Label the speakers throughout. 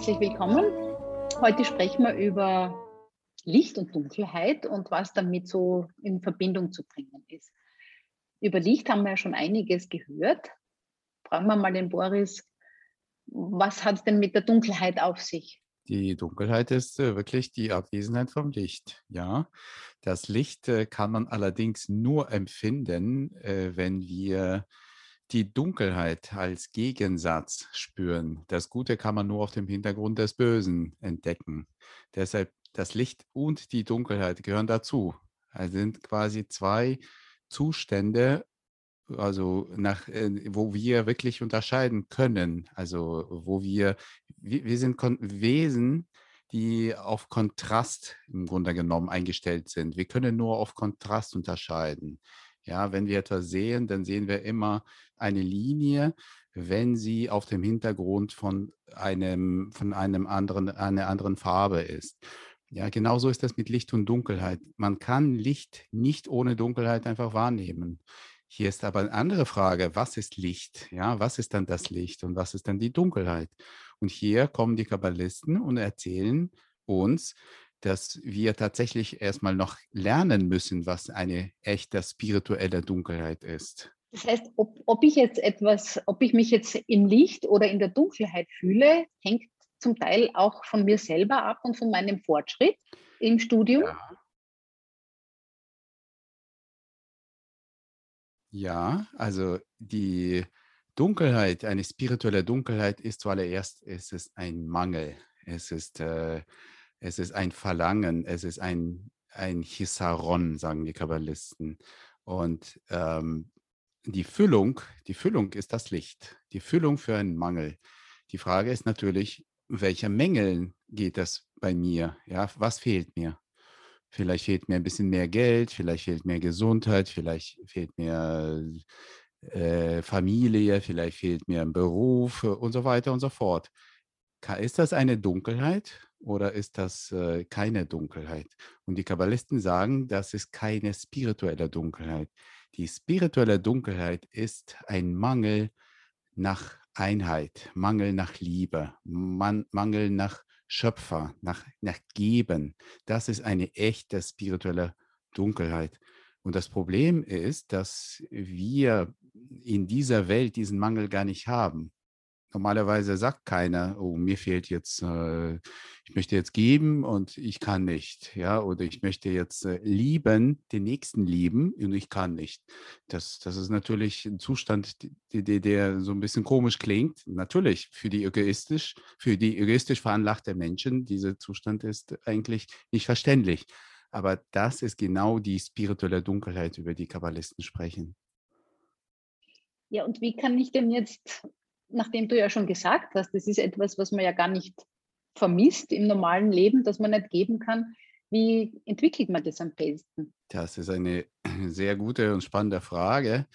Speaker 1: herzlich willkommen. Heute sprechen wir über Licht und Dunkelheit und was damit so in Verbindung zu bringen ist. Über Licht haben wir ja schon einiges gehört. Fragen wir mal den Boris, was hat es denn mit der Dunkelheit auf sich?
Speaker 2: Die Dunkelheit ist äh, wirklich die Abwesenheit vom Licht. Ja, das Licht äh, kann man allerdings nur empfinden, äh, wenn wir die Dunkelheit als Gegensatz spüren. Das Gute kann man nur auf dem Hintergrund des Bösen entdecken. Deshalb das Licht und die Dunkelheit gehören dazu. Es sind quasi zwei Zustände, also nach, äh, wo wir wirklich unterscheiden können. Also wo wir, wir sind Wesen, die auf Kontrast im Grunde genommen eingestellt sind. Wir können nur auf Kontrast unterscheiden. Ja, wenn wir etwas sehen, dann sehen wir immer eine Linie, wenn sie auf dem Hintergrund von einem, von einem anderen, einer anderen Farbe ist. Ja, genauso ist das mit Licht und Dunkelheit. Man kann Licht nicht ohne Dunkelheit einfach wahrnehmen. Hier ist aber eine andere Frage, was ist Licht? Ja, was ist dann das Licht und was ist dann die Dunkelheit? Und hier kommen die Kabbalisten und erzählen uns, dass wir tatsächlich erstmal noch lernen müssen, was eine echte spirituelle Dunkelheit ist.
Speaker 1: Das heißt, ob, ob ich jetzt etwas, ob ich mich jetzt im Licht oder in der Dunkelheit fühle, hängt zum Teil auch von mir selber ab und von meinem Fortschritt im Studium.
Speaker 2: Ja. Ja, also die Dunkelheit, eine spirituelle Dunkelheit ist zuallererst, ist es ein Mangel. Es ist äh, es ist ein Verlangen, es ist ein, ein Chisaron, sagen die Kabbalisten. Und ähm, die Füllung, die Füllung ist das Licht, die Füllung für einen Mangel. Die Frage ist natürlich, welche Mängel geht das bei mir? Ja, was fehlt mir? Vielleicht fehlt mir ein bisschen mehr Geld, vielleicht fehlt mir Gesundheit, vielleicht fehlt mir äh, Familie, vielleicht fehlt mir ein Beruf und so weiter und so fort. Ist das eine Dunkelheit oder ist das äh, keine Dunkelheit? Und die Kabbalisten sagen, das ist keine spirituelle Dunkelheit. Die spirituelle Dunkelheit ist ein Mangel nach Einheit, Mangel nach Liebe, Man Mangel nach Schöpfer, nach, nach Geben. Das ist eine echte spirituelle Dunkelheit. Und das Problem ist, dass wir in dieser Welt diesen Mangel gar nicht haben. Normalerweise sagt keiner, oh, mir fehlt jetzt, äh, ich möchte jetzt geben und ich kann nicht, ja, oder ich möchte jetzt äh, lieben, den Nächsten lieben und ich kann nicht. Das, das ist natürlich ein Zustand, der, der so ein bisschen komisch klingt. Natürlich für die egoistisch, für die egoistisch veranlagte Menschen, dieser Zustand ist eigentlich nicht verständlich. Aber das ist genau die spirituelle Dunkelheit, über die Kabbalisten sprechen.
Speaker 1: Ja, und wie kann ich denn jetzt nachdem du ja schon gesagt hast, das ist etwas, was man ja gar nicht vermisst im normalen Leben, das man nicht geben kann. Wie entwickelt man das am besten?
Speaker 2: Das ist eine sehr gute und spannende Frage.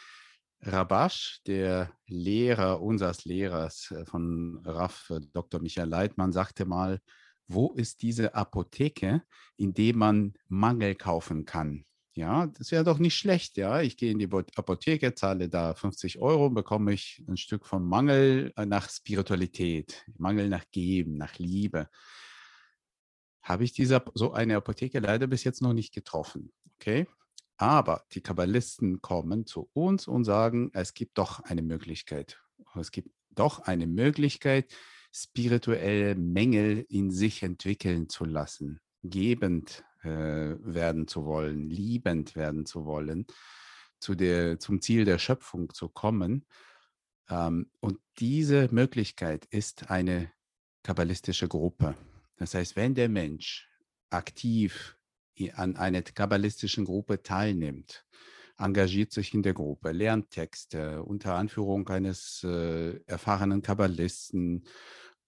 Speaker 2: Rabash, der Lehrer unseres Lehrers äh, von RAF, äh, Dr. Michael Leitmann, sagte mal, wo ist diese Apotheke, in der man Mangel kaufen kann? Ja, das wäre doch nicht schlecht, ja. Ich gehe in die Apotheke, zahle da 50 Euro, bekomme ich ein Stück vom Mangel äh, nach Spiritualität, Mangel nach Geben, nach Liebe. Habe ich diese, so eine Apotheke leider bis jetzt noch nicht getroffen, okay? Aber die Kabbalisten kommen zu uns und sagen, es gibt doch eine Möglichkeit. Es gibt doch eine Möglichkeit, spirituelle Mängel in sich entwickeln zu lassen, gebend äh, werden zu wollen, liebend werden zu wollen, zu der, zum Ziel der Schöpfung zu kommen. Ähm, und diese Möglichkeit ist eine kabbalistische Gruppe. Das heißt, wenn der Mensch aktiv an einer kabbalistischen Gruppe teilnimmt, engagiert sich in der Gruppe, lernt Texte unter Anführung eines äh, erfahrenen Kabbalisten,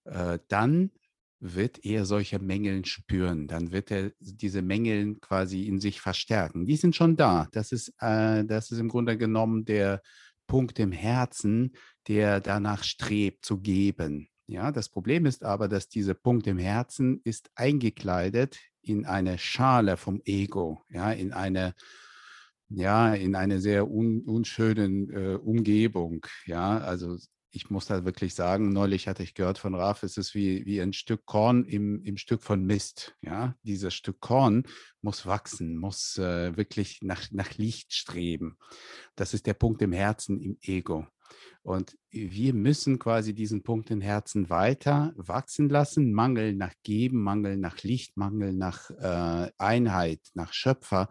Speaker 2: äh, dann wird er solche Mängeln spüren. Dann wird er diese Mängeln quasi in sich verstärken. Die sind schon da. Das ist, äh, das ist im Grunde genommen der Punkt im Herzen, der danach strebt zu geben. Ja, das Problem ist aber, dass dieser Punkt im Herzen ist eingekleidet in eine Schale vom Ego, ja, in eine ja, in eine sehr un unschönen äh, Umgebung. Ja, also ich muss da wirklich sagen, neulich hatte ich gehört von Raf, es ist wie, wie ein Stück Korn im, im Stück von Mist. Ja, dieses Stück Korn muss wachsen, muss äh, wirklich nach, nach Licht streben. Das ist der Punkt im Herzen, im Ego. Und wir müssen quasi diesen Punkt im Herzen weiter wachsen lassen. Mangel nach Geben, Mangel nach Licht, Mangel nach äh, Einheit, nach Schöpfer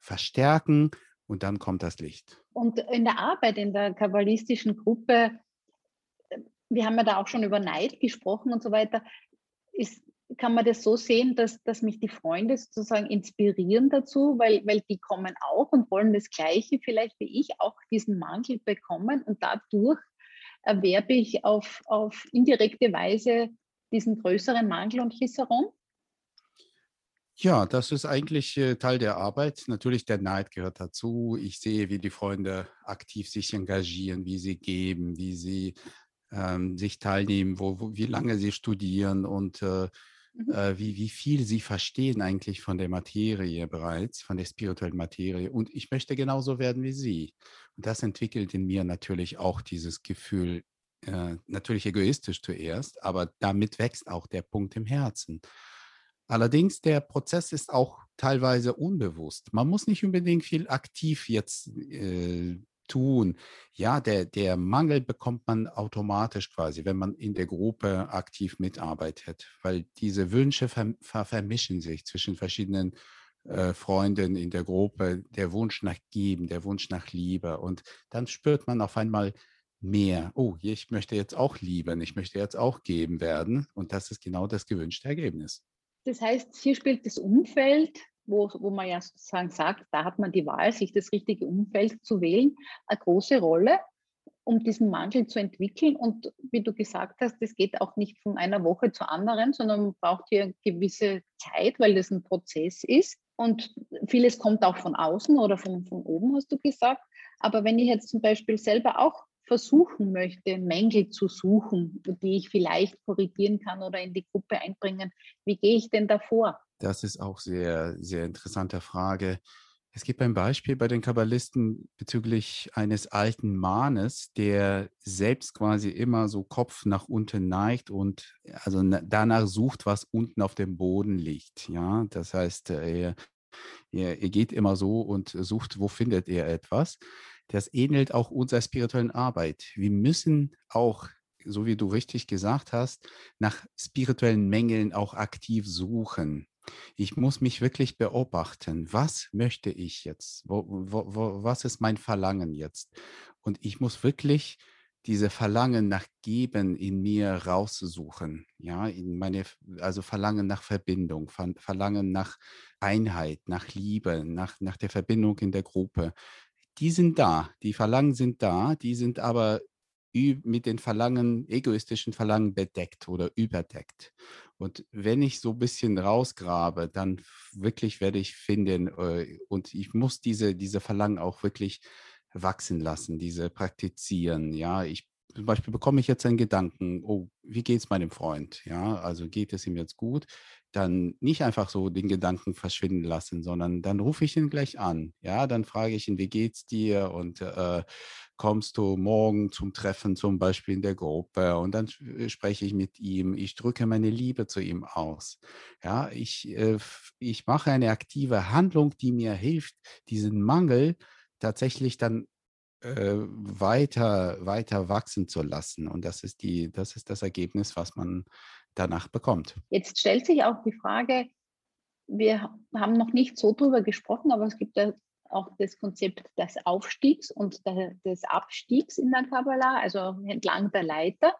Speaker 2: verstärken und dann kommt das Licht.
Speaker 1: Und in der Arbeit in der kabbalistischen Gruppe, wir haben ja da auch schon über Neid gesprochen und so weiter, ist, kann man das so sehen, dass, dass mich die Freunde sozusagen inspirieren dazu, weil, weil die kommen auch und wollen das Gleiche vielleicht wie ich, auch diesen Mangel bekommen und dadurch erwerbe ich auf, auf indirekte Weise diesen größeren Mangel und Chisaron?
Speaker 2: Ja, das ist eigentlich äh, Teil der Arbeit. Natürlich, der Neid gehört dazu. Ich sehe, wie die Freunde aktiv sich engagieren, wie sie geben, wie sie ähm, sich teilnehmen, wo, wo, wie lange sie studieren und äh, mhm. äh, wie, wie viel sie verstehen eigentlich von der Materie bereits, von der spirituellen Materie. Und ich möchte genauso werden wie sie. Und das entwickelt in mir natürlich auch dieses Gefühl, äh, natürlich egoistisch zuerst, aber damit wächst auch der Punkt im Herzen. Allerdings, der Prozess ist auch teilweise unbewusst. Man muss nicht unbedingt viel aktiv jetzt äh, tun. Ja, der, der Mangel bekommt man automatisch quasi, wenn man in der Gruppe aktiv mitarbeitet, weil diese Wünsche ver, ver, vermischen sich zwischen verschiedenen äh, Freunden in der Gruppe, der Wunsch nach Geben, der Wunsch nach Liebe. Und dann spürt man auf einmal mehr, oh, ich möchte jetzt auch lieben, ich möchte jetzt auch geben werden. Und das ist genau das gewünschte Ergebnis.
Speaker 1: Das heißt, hier spielt das Umfeld, wo, wo man ja sozusagen sagt, da hat man die Wahl, sich das richtige Umfeld zu wählen, eine große Rolle, um diesen Mangel zu entwickeln. Und wie du gesagt hast, das geht auch nicht von einer Woche zur anderen, sondern man braucht hier gewisse Zeit, weil das ein Prozess ist. Und vieles kommt auch von außen oder von, von oben, hast du gesagt. Aber wenn ich jetzt zum Beispiel selber auch versuchen möchte, Mängel zu suchen, die ich vielleicht korrigieren kann oder in die Gruppe einbringen, wie gehe ich denn davor?
Speaker 2: Das ist auch sehr, sehr interessante Frage. Es gibt ein Beispiel bei den Kabbalisten bezüglich eines alten Mannes, der selbst quasi immer so Kopf nach unten neigt und also danach sucht, was unten auf dem Boden liegt. Ja, das heißt, er, er, er geht immer so und sucht, wo findet er etwas das ähnelt auch unserer spirituellen Arbeit. Wir müssen auch, so wie du richtig gesagt hast, nach spirituellen Mängeln auch aktiv suchen. Ich muss mich wirklich beobachten. Was möchte ich jetzt? Wo, wo, wo, was ist mein Verlangen jetzt? Und ich muss wirklich diese Verlangen nach Geben in mir raussuchen. Ja, in meine, also Verlangen nach Verbindung, Verlangen nach Einheit, nach Liebe, nach, nach der Verbindung in der Gruppe die sind da, die Verlangen sind da, die sind aber mit den Verlangen, egoistischen Verlangen bedeckt oder überdeckt. Und wenn ich so ein bisschen rausgrabe, dann wirklich werde ich finden, äh, und ich muss diese, diese Verlangen auch wirklich wachsen lassen, diese praktizieren. Ja, ich zum Beispiel bekomme ich jetzt einen Gedanken, oh, wie geht es meinem Freund? Ja, also geht es ihm jetzt gut? Dann nicht einfach so den Gedanken verschwinden lassen, sondern dann rufe ich ihn gleich an. Ja, dann frage ich ihn, wie geht's dir? Und äh, kommst du morgen zum Treffen zum Beispiel in der Gruppe? Und dann äh, spreche ich mit ihm. Ich drücke meine Liebe zu ihm aus. Ja, ich, äh, ich mache eine aktive Handlung, die mir hilft, diesen Mangel tatsächlich dann äh, weiter, weiter wachsen zu lassen. Und das ist, die, das ist das Ergebnis, was man danach bekommt.
Speaker 1: Jetzt stellt sich auch die Frage, wir haben noch nicht so drüber gesprochen, aber es gibt ja auch das Konzept des Aufstiegs und des Abstiegs in der Kabbalah, also entlang der Leiter.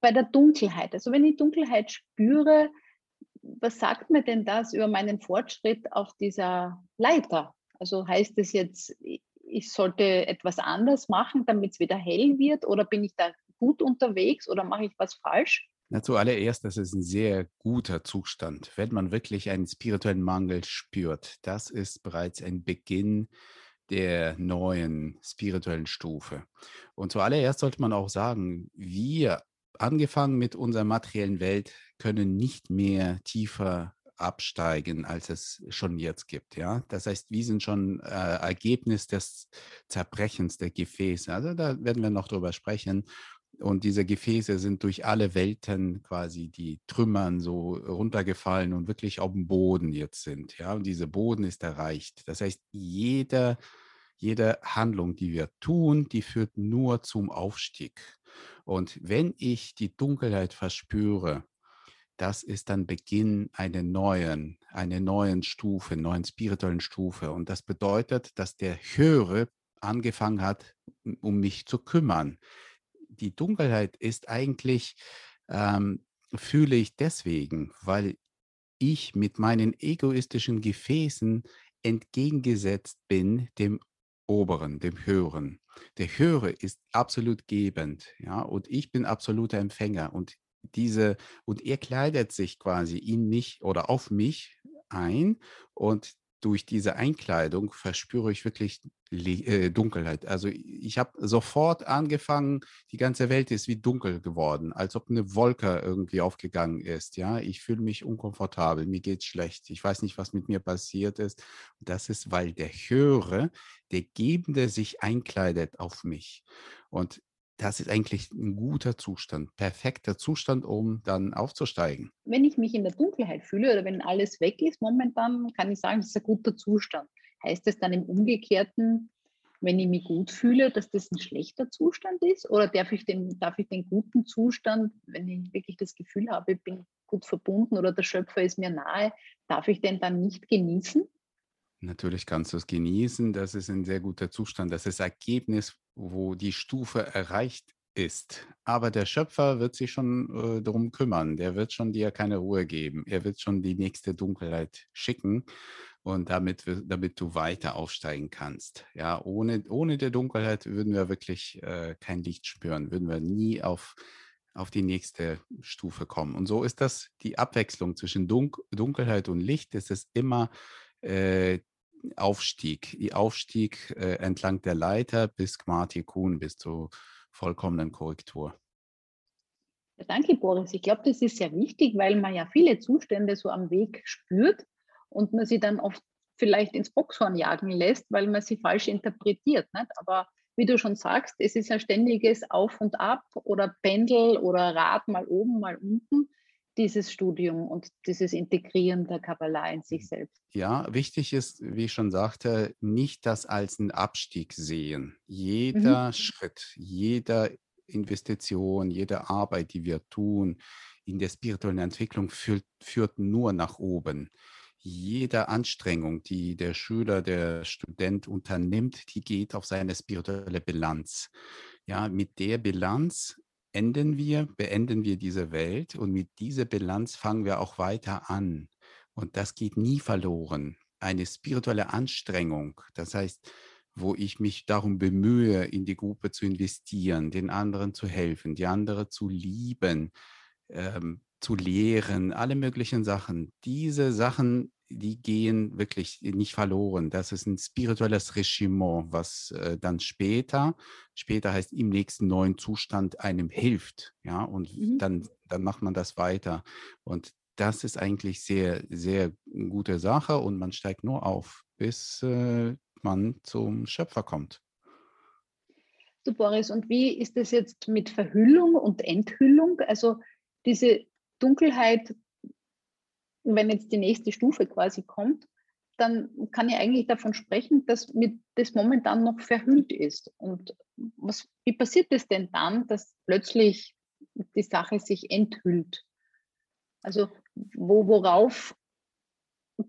Speaker 1: Bei der Dunkelheit, also wenn ich Dunkelheit spüre, was sagt mir denn das über meinen Fortschritt auf dieser Leiter? Also heißt es jetzt, ich sollte etwas anders machen, damit es wieder hell wird? Oder bin ich da gut unterwegs oder mache ich was falsch?
Speaker 2: Na, zuallererst, das ist ein sehr guter Zustand, wenn man wirklich einen spirituellen Mangel spürt. Das ist bereits ein Beginn der neuen spirituellen Stufe. Und zuallererst sollte man auch sagen, wir angefangen mit unserer materiellen Welt, können nicht mehr tiefer absteigen, als es schon jetzt gibt. Ja? Das heißt, wir sind schon äh, Ergebnis des Zerbrechens der Gefäße. Also da werden wir noch drüber sprechen. Und diese Gefäße sind durch alle Welten quasi die Trümmern so runtergefallen und wirklich auf dem Boden jetzt sind. Ja, und dieser Boden ist erreicht. Das heißt, jede, jede Handlung, die wir tun, die führt nur zum Aufstieg. Und wenn ich die Dunkelheit verspüre, das ist dann Beginn einer neuen, einer neuen Stufe, neuen spirituellen Stufe. Und das bedeutet, dass der Höhere angefangen hat, um mich zu kümmern. Die Dunkelheit ist eigentlich, ähm, fühle ich deswegen, weil ich mit meinen egoistischen Gefäßen entgegengesetzt bin dem Oberen, dem Höheren. Der Höhere ist absolut gebend, ja, und ich bin absoluter Empfänger. Und diese, und er kleidet sich quasi in mich oder auf mich ein und durch diese Einkleidung verspüre ich wirklich äh, Dunkelheit. Also ich habe sofort angefangen, die ganze Welt ist wie dunkel geworden, als ob eine Wolke irgendwie aufgegangen ist. Ja, ich fühle mich unkomfortabel, mir geht es schlecht. Ich weiß nicht, was mit mir passiert ist. Das ist, weil der Höre, der Gebende sich einkleidet auf mich. Und das ist eigentlich ein guter Zustand, perfekter Zustand, um dann aufzusteigen.
Speaker 1: Wenn ich mich in der Dunkelheit fühle oder wenn alles weg ist momentan, kann ich sagen, das ist ein guter Zustand. Heißt das dann im Umgekehrten, wenn ich mich gut fühle, dass das ein schlechter Zustand ist? Oder darf ich den, darf ich den guten Zustand, wenn ich wirklich das Gefühl habe, ich bin gut verbunden oder der Schöpfer ist mir nahe, darf ich den dann nicht genießen?
Speaker 2: Natürlich kannst du es genießen. Das ist ein sehr guter Zustand. Das ist Ergebnis, wo die Stufe erreicht ist. Aber der Schöpfer wird sich schon äh, darum kümmern. Der wird schon dir keine Ruhe geben. Er wird schon die nächste Dunkelheit schicken und damit, damit du weiter aufsteigen kannst. Ja, ohne, ohne der Dunkelheit würden wir wirklich äh, kein Licht spüren, würden wir nie auf, auf die nächste Stufe kommen. Und so ist das die Abwechslung zwischen Dun Dunkelheit und Licht. Es ist immer äh, Aufstieg, Aufstieg äh, entlang der Leiter bis Gmati Kuhn, bis zur vollkommenen Korrektur.
Speaker 1: Ja, danke, Boris. Ich glaube, das ist sehr wichtig, weil man ja viele Zustände so am Weg spürt und man sie dann oft vielleicht ins Boxhorn jagen lässt, weil man sie falsch interpretiert. Nicht? Aber wie du schon sagst, es ist ein ständiges Auf und Ab oder Pendel oder Rad mal oben, mal unten dieses Studium und dieses Integrieren der Kabbalah in sich selbst.
Speaker 2: Ja, wichtig ist, wie ich schon sagte, nicht das als einen Abstieg sehen. Jeder mhm. Schritt, jede Investition, jede Arbeit, die wir tun in der spirituellen Entwicklung, führt, führt nur nach oben. Jede Anstrengung, die der Schüler, der Student unternimmt, die geht auf seine spirituelle Bilanz. Ja, mit der Bilanz enden wir, beenden wir diese Welt und mit dieser Bilanz fangen wir auch weiter an. Und das geht nie verloren. Eine spirituelle Anstrengung, das heißt, wo ich mich darum bemühe, in die Gruppe zu investieren, den anderen zu helfen, die andere zu lieben, ähm, zu lehren, alle möglichen Sachen. Diese Sachen die gehen wirklich nicht verloren. Das ist ein spirituelles Regiment, was äh, dann später, später heißt im nächsten neuen Zustand einem hilft. Ja, und mhm. dann, dann macht man das weiter. Und das ist eigentlich sehr, sehr gute Sache und man steigt nur auf, bis äh, man zum Schöpfer kommt.
Speaker 1: Du Boris, und wie ist es jetzt mit Verhüllung und Enthüllung? Also diese Dunkelheit wenn jetzt die nächste Stufe quasi kommt, dann kann ich eigentlich davon sprechen, dass mit das momentan noch verhüllt ist. Und was, wie passiert es denn dann, dass plötzlich die Sache sich enthüllt? Also wo, worauf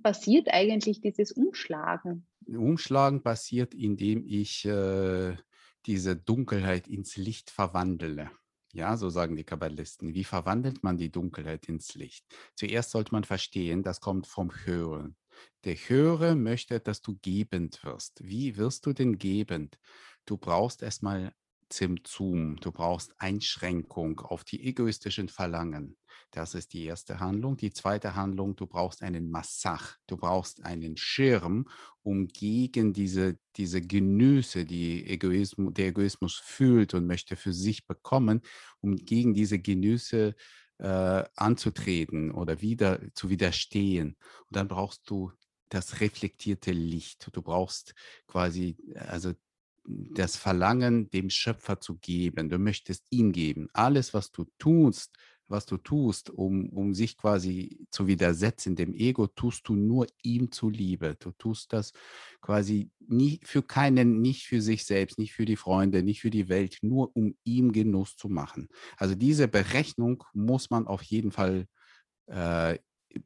Speaker 1: passiert eigentlich dieses Umschlagen?
Speaker 2: Umschlagen passiert, indem ich äh, diese Dunkelheit ins Licht verwandle. Ja, so sagen die Kabbalisten. Wie verwandelt man die Dunkelheit ins Licht? Zuerst sollte man verstehen, das kommt vom Hören. Der Hörer möchte, dass du gebend wirst. Wie wirst du denn gebend? Du brauchst erstmal Zimtzum, du brauchst Einschränkung auf die egoistischen Verlangen. Das ist die erste Handlung. Die zweite Handlung, du brauchst einen Massach, du brauchst einen Schirm, um gegen diese, diese Genüsse, die Egoismus, der Egoismus fühlt und möchte für sich bekommen, um gegen diese Genüsse äh, anzutreten oder wieder zu widerstehen. Und dann brauchst du das reflektierte Licht. Du brauchst quasi, also das Verlangen, dem Schöpfer zu geben. Du möchtest ihm geben. Alles, was du tust, was du tust, um, um sich quasi zu widersetzen, dem Ego, tust du nur ihm zuliebe. Du tust das quasi nie für keinen, nicht für sich selbst, nicht für die Freunde, nicht für die Welt, nur um ihm Genuss zu machen. Also diese Berechnung muss man auf jeden Fall äh,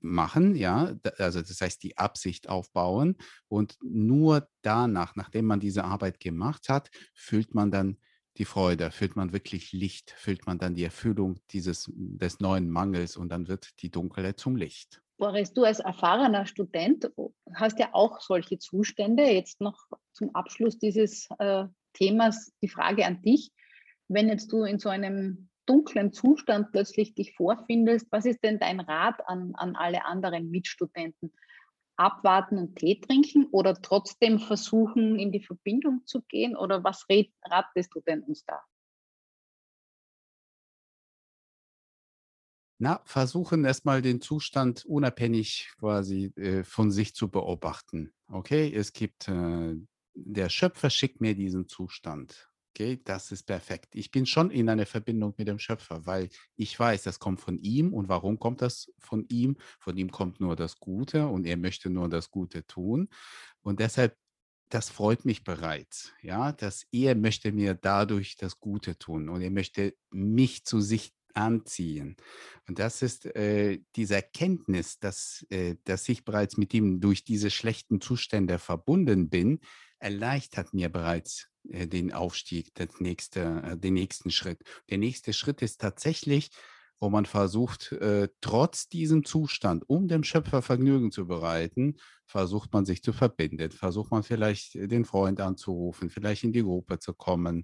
Speaker 2: machen, ja, also das heißt die Absicht aufbauen und nur danach, nachdem man diese Arbeit gemacht hat, fühlt man dann die Freude, fühlt man wirklich Licht, fühlt man dann die Erfüllung dieses, des neuen Mangels und dann wird die Dunkelheit zum Licht.
Speaker 1: Boris, du als erfahrener Student hast ja auch solche Zustände. Jetzt noch zum Abschluss dieses äh, Themas die Frage an dich. Wenn jetzt du in so einem dunklen Zustand plötzlich dich vorfindest, was ist denn dein Rat an, an alle anderen Mitstudenten? Abwarten und Tee trinken oder trotzdem versuchen, in die Verbindung zu gehen? Oder was ratest du denn uns da?
Speaker 2: Na, versuchen erstmal den Zustand unabhängig quasi äh, von sich zu beobachten. Okay, es gibt, äh, der Schöpfer schickt mir diesen Zustand. Okay, das ist perfekt. Ich bin schon in einer Verbindung mit dem Schöpfer, weil ich weiß, das kommt von ihm. Und warum kommt das von ihm? Von ihm kommt nur das Gute und er möchte nur das Gute tun. Und deshalb, das freut mich bereits, ja, dass er möchte mir dadurch das Gute tun und er möchte mich zu sich anziehen. Und das ist äh, diese Erkenntnis, dass, äh, dass ich bereits mit ihm durch diese schlechten Zustände verbunden bin, erleichtert mir bereits äh, den Aufstieg, das nächste, äh, den nächsten Schritt. Der nächste Schritt ist tatsächlich, wo man versucht, äh, trotz diesem Zustand, um dem Schöpfer Vergnügen zu bereiten, versucht man sich zu verbinden, versucht man vielleicht den Freund anzurufen, vielleicht in die Gruppe zu kommen.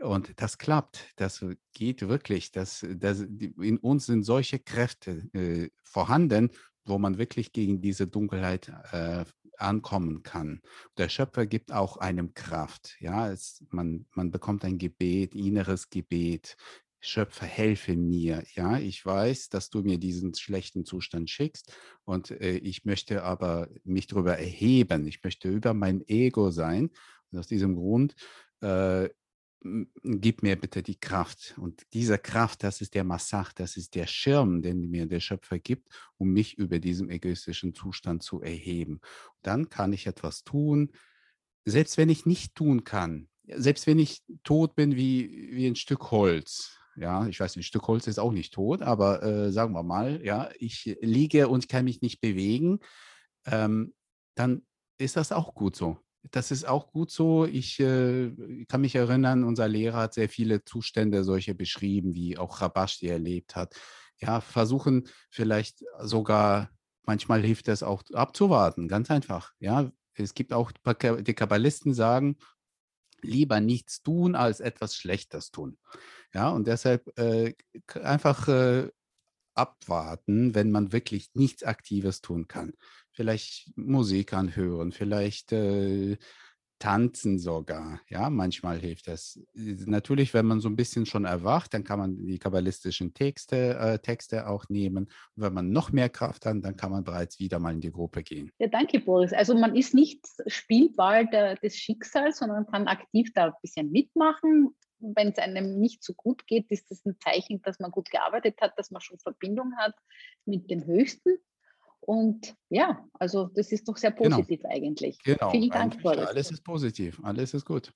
Speaker 2: Und das klappt, das geht wirklich. Das, das, in uns sind solche Kräfte äh, vorhanden, wo man wirklich gegen diese Dunkelheit äh, ankommen kann. Der Schöpfer gibt auch einem Kraft. Ja, es, man, man bekommt ein Gebet, inneres Gebet. Schöpfer, helfe mir. Ja, ich weiß, dass du mir diesen schlechten Zustand schickst und äh, ich möchte aber mich darüber erheben. Ich möchte über mein Ego sein. Und aus diesem Grund äh, gib mir bitte die Kraft. Und diese Kraft, das ist der Massach, das ist der Schirm, den mir der Schöpfer gibt, um mich über diesem egoistischen Zustand zu erheben. Dann kann ich etwas tun, selbst wenn ich nicht tun kann, selbst wenn ich tot bin wie, wie ein Stück Holz. Ja, ich weiß, ein Stück Holz ist auch nicht tot, aber äh, sagen wir mal, ja, ich liege und kann mich nicht bewegen, ähm, dann ist das auch gut so das ist auch gut so. Ich äh, kann mich erinnern, unser Lehrer hat sehr viele Zustände solche beschrieben, wie auch Rabash die erlebt hat. Ja, versuchen vielleicht sogar, manchmal hilft es auch abzuwarten, ganz einfach. Ja, es gibt auch, die Kabbalisten sagen, lieber nichts tun, als etwas Schlechtes tun. Ja, und deshalb äh, einfach äh, abwarten, wenn man wirklich nichts Aktives tun kann. Vielleicht Musik anhören, vielleicht äh, tanzen sogar. Ja, manchmal hilft das. Natürlich, wenn man so ein bisschen schon erwacht, dann kann man die kabbalistischen Texte, äh, Texte auch nehmen. Und wenn man noch mehr Kraft hat, dann kann man bereits wieder mal in die Gruppe gehen.
Speaker 1: Ja, danke, Boris. Also man ist nicht Spielball der, des Schicksals, sondern kann aktiv da ein bisschen mitmachen wenn es einem nicht so gut geht, ist das ein Zeichen, dass man gut gearbeitet hat, dass man schon Verbindung hat mit dem Höchsten. Und ja, also das ist doch sehr genau. positiv genau. eigentlich.
Speaker 2: Genau. Vielen Dank, Boris. Alles ist positiv, alles ist gut.